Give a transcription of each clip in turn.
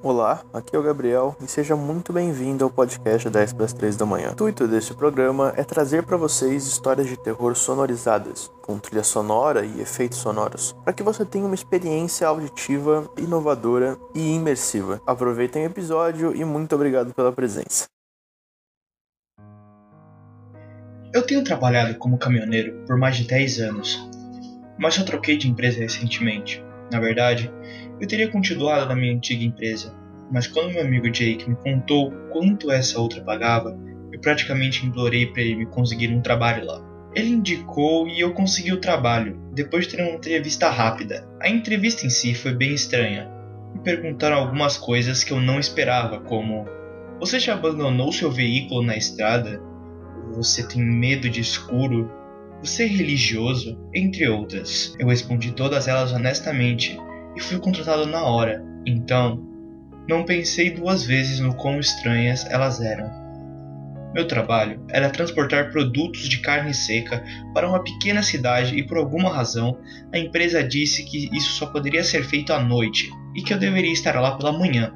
Olá, aqui é o Gabriel e seja muito bem-vindo ao podcast 10 para as 3 da manhã. O intuito deste programa é trazer para vocês histórias de terror sonorizadas, com trilha sonora e efeitos sonoros, para que você tenha uma experiência auditiva, inovadora e imersiva. Aproveitem o episódio e muito obrigado pela presença. Eu tenho trabalhado como caminhoneiro por mais de 10 anos, mas eu troquei de empresa recentemente. Na verdade, eu teria continuado na minha antiga empresa, mas quando meu amigo Jake me contou quanto essa outra pagava, eu praticamente implorei para ele me conseguir um trabalho lá. Ele indicou e eu consegui o trabalho, depois de ter uma entrevista rápida. A entrevista em si foi bem estranha. Me perguntaram algumas coisas que eu não esperava, como: Você já abandonou seu veículo na estrada? Você tem medo de escuro? Você é religioso? Entre outras. Eu respondi todas elas honestamente e fui contratado na hora. Então, não pensei duas vezes no quão estranhas elas eram. Meu trabalho era transportar produtos de carne seca para uma pequena cidade e por alguma razão a empresa disse que isso só poderia ser feito à noite e que eu deveria estar lá pela manhã.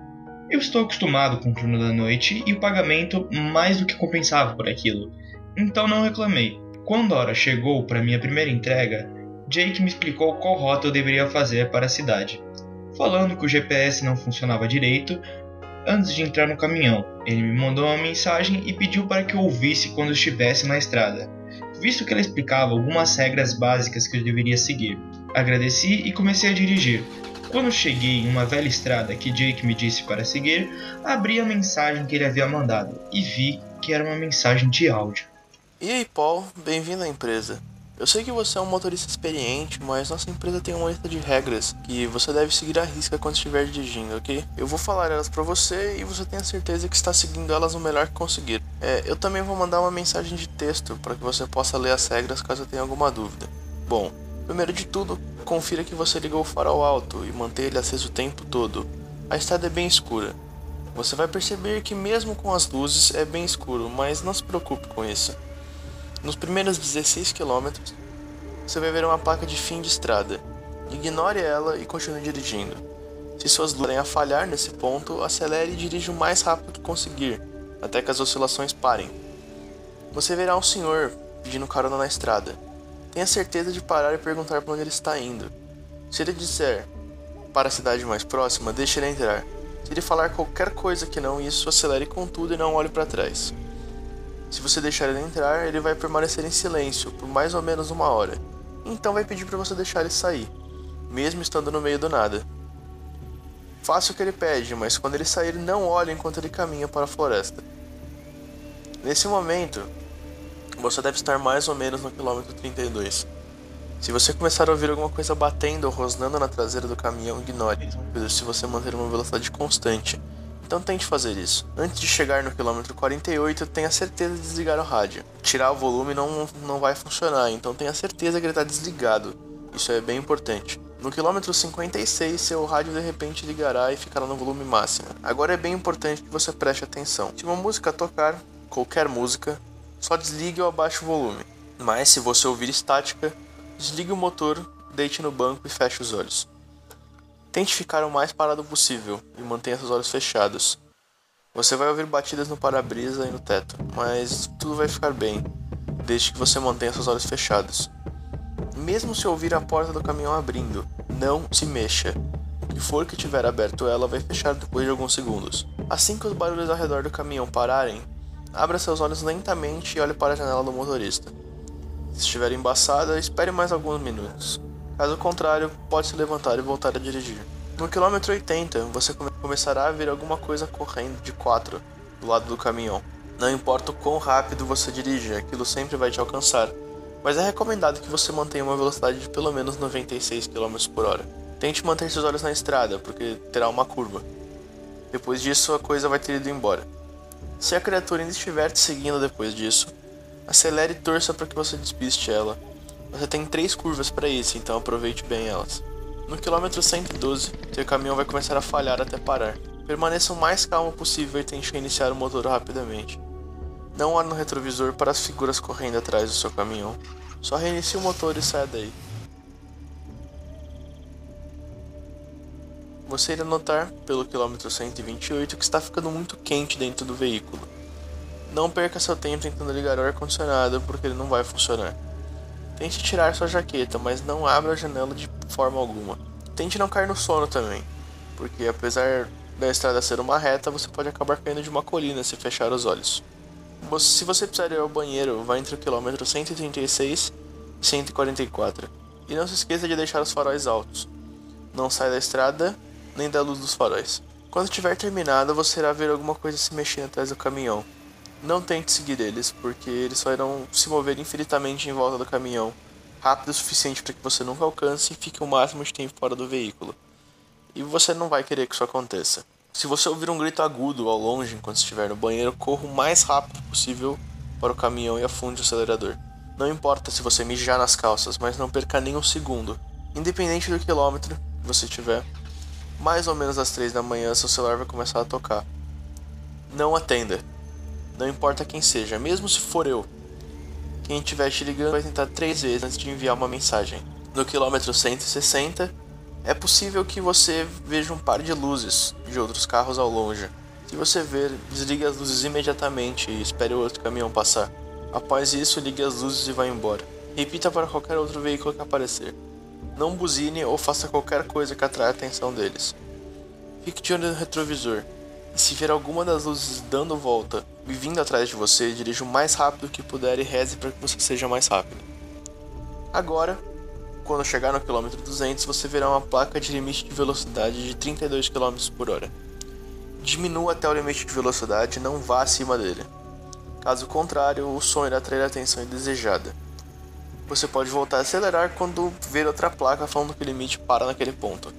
Eu estou acostumado com o turno da noite e o pagamento mais do que compensava por aquilo, então não reclamei. Quando a hora chegou para minha primeira entrega, Jake me explicou qual rota eu deveria fazer para a cidade. Falando que o GPS não funcionava direito, antes de entrar no caminhão, ele me mandou uma mensagem e pediu para que eu ouvisse quando estivesse na estrada, visto que ela explicava algumas regras básicas que eu deveria seguir. Agradeci e comecei a dirigir. Quando cheguei em uma velha estrada que Jake me disse para seguir, abri a mensagem que ele havia mandado e vi que era uma mensagem de áudio. E aí, Paul, bem-vindo à empresa. Eu sei que você é um motorista experiente, mas nossa empresa tem uma lista de regras que você deve seguir à risca quando estiver dirigindo, ok? Eu vou falar elas para você e você tenha certeza que está seguindo elas o melhor que conseguir. É, eu também vou mandar uma mensagem de texto para que você possa ler as regras caso tenha alguma dúvida. Bom, primeiro de tudo, confira que você ligou o farol alto e mantenha ele aceso o tempo todo. A estrada é bem escura. Você vai perceber que mesmo com as luzes é bem escuro, mas não se preocupe com isso. Nos primeiros 16 km, você vai ver uma placa de fim de estrada. Ignore ela e continue dirigindo. Se suas luzes a falhar nesse ponto, acelere e dirija o mais rápido que conseguir, até que as oscilações parem. Você verá um senhor pedindo carona na estrada. Tenha certeza de parar e perguntar para onde ele está indo. Se ele disser para a cidade mais próxima, deixe ele entrar. Se ele falar qualquer coisa que não isso, acelere com tudo e não olhe para trás. Se você deixar ele entrar, ele vai permanecer em silêncio por mais ou menos uma hora. Então vai pedir para você deixar ele sair, mesmo estando no meio do nada. Faça o que ele pede, mas quando ele sair, não olhe enquanto ele caminha para a floresta. Nesse momento, você deve estar mais ou menos no quilômetro 32. Se você começar a ouvir alguma coisa batendo ou rosnando na traseira do caminhão, ignore, se você manter uma velocidade constante então tente fazer isso. Antes de chegar no quilômetro 48, tenha certeza de desligar o rádio. Tirar o volume não, não vai funcionar, então tenha certeza que ele está desligado. Isso é bem importante. No quilômetro 56, seu rádio de repente ligará e ficará no volume máximo. Agora é bem importante que você preste atenção. Se uma música tocar, qualquer música, só desligue ou abaixe o volume. Mas se você ouvir estática, desligue o motor, deite no banco e feche os olhos. Tente ficar o mais parado possível e mantenha seus olhos fechados. Você vai ouvir batidas no para-brisa e no teto, mas tudo vai ficar bem, desde que você mantenha seus olhos fechados. Mesmo se ouvir a porta do caminhão abrindo, não se mexa. O que for que tiver aberto ela vai fechar depois de alguns segundos. Assim que os barulhos ao redor do caminhão pararem, abra seus olhos lentamente e olhe para a janela do motorista. Se estiver embaçada, espere mais alguns minutos. Caso contrário, pode se levantar e voltar a dirigir. No quilômetro 80, você começará a ver alguma coisa correndo de 4 do lado do caminhão. Não importa o quão rápido você dirige, aquilo sempre vai te alcançar, mas é recomendado que você mantenha uma velocidade de pelo menos 96 km por hora. Tente manter seus olhos na estrada, porque terá uma curva. Depois disso, a coisa vai ter ido embora. Se a criatura ainda estiver te seguindo depois disso, acelere e torça para que você despiste ela você tem três curvas para isso, então aproveite bem elas. No quilômetro 112, seu caminhão vai começar a falhar até parar. Permaneça o mais calmo possível e tente iniciar o motor rapidamente. Não olhe no retrovisor para as figuras correndo atrás do seu caminhão. Só reinicie o motor e saia daí. você irá notar, pelo quilômetro 128, que está ficando muito quente dentro do veículo. Não perca seu tempo tentando ligar o ar-condicionado, porque ele não vai funcionar. Tente tirar sua jaqueta, mas não abra a janela de forma alguma. Tente não cair no sono também, porque apesar da estrada ser uma reta, você pode acabar caindo de uma colina se fechar os olhos. Se você precisar ir ao banheiro, vá entre o quilômetro 136 e 144. E não se esqueça de deixar os faróis altos. Não saia da estrada nem da luz dos faróis. Quando tiver terminado, você irá ver alguma coisa se mexendo atrás do caminhão. Não tente seguir eles, porque eles só irão se mover infinitamente em volta do caminhão, rápido o suficiente para que você nunca alcance e fique o máximo de tempo fora do veículo. E você não vai querer que isso aconteça. Se você ouvir um grito agudo ao longe enquanto estiver no banheiro, corra o mais rápido possível para o caminhão e afunde o acelerador. Não importa se você mijar nas calças, mas não perca nem um segundo. Independente do quilômetro que você tiver, mais ou menos às 3 da manhã seu celular vai começar a tocar. Não atenda. Não importa quem seja, mesmo se for eu. Quem estiver te ligando vai tentar três vezes antes de enviar uma mensagem. No quilômetro 160, é possível que você veja um par de luzes de outros carros ao longe. Se você ver, desligue as luzes imediatamente e espere o outro caminhão passar. Após isso, ligue as luzes e vá embora. Repita para qualquer outro veículo que aparecer. Não buzine ou faça qualquer coisa que atraia a atenção deles. Fique de olho no retrovisor. E se ver alguma das luzes dando volta vindo atrás de você, dirija o mais rápido que puder e reze para que você seja mais rápido. Agora, quando chegar no quilômetro 200, você verá uma placa de limite de velocidade de 32 km por hora. Diminua até o limite de velocidade e não vá acima dele. Caso contrário, o som irá atrair a atenção indesejada. Você pode voltar a acelerar quando ver outra placa falando que o limite para naquele ponto.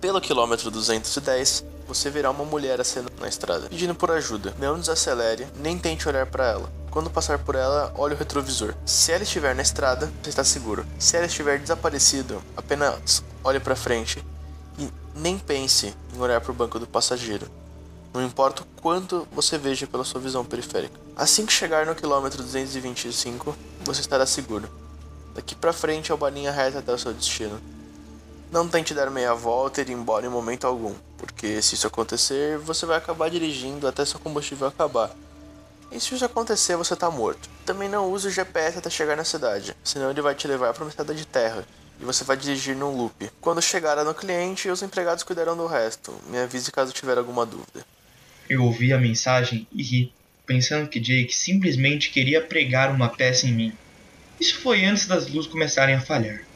Pelo quilômetro 210, você verá uma mulher acenando na estrada, pedindo por ajuda. Não desacelere, nem tente olhar para ela. Quando passar por ela, olhe o retrovisor. Se ela estiver na estrada, você está seguro. Se ela estiver desaparecido, apenas olhe para frente e nem pense em olhar para o banco do passageiro. Não importa o quanto você veja pela sua visão periférica. Assim que chegar no quilômetro 225, você estará seguro. Daqui para frente é uma linha reta até o seu destino. Não tente dar meia volta e ir embora em momento algum, porque se isso acontecer, você vai acabar dirigindo até seu combustível acabar. E se isso acontecer, você tá morto. Também não use o GPS até chegar na cidade, senão ele vai te levar para uma estrada de terra e você vai dirigir num loop. Quando chegar no cliente, os empregados cuidarão do resto. Me avise caso tiver alguma dúvida. Eu ouvi a mensagem e ri, pensando que Jake simplesmente queria pregar uma peça em mim. Isso foi antes das luzes começarem a falhar.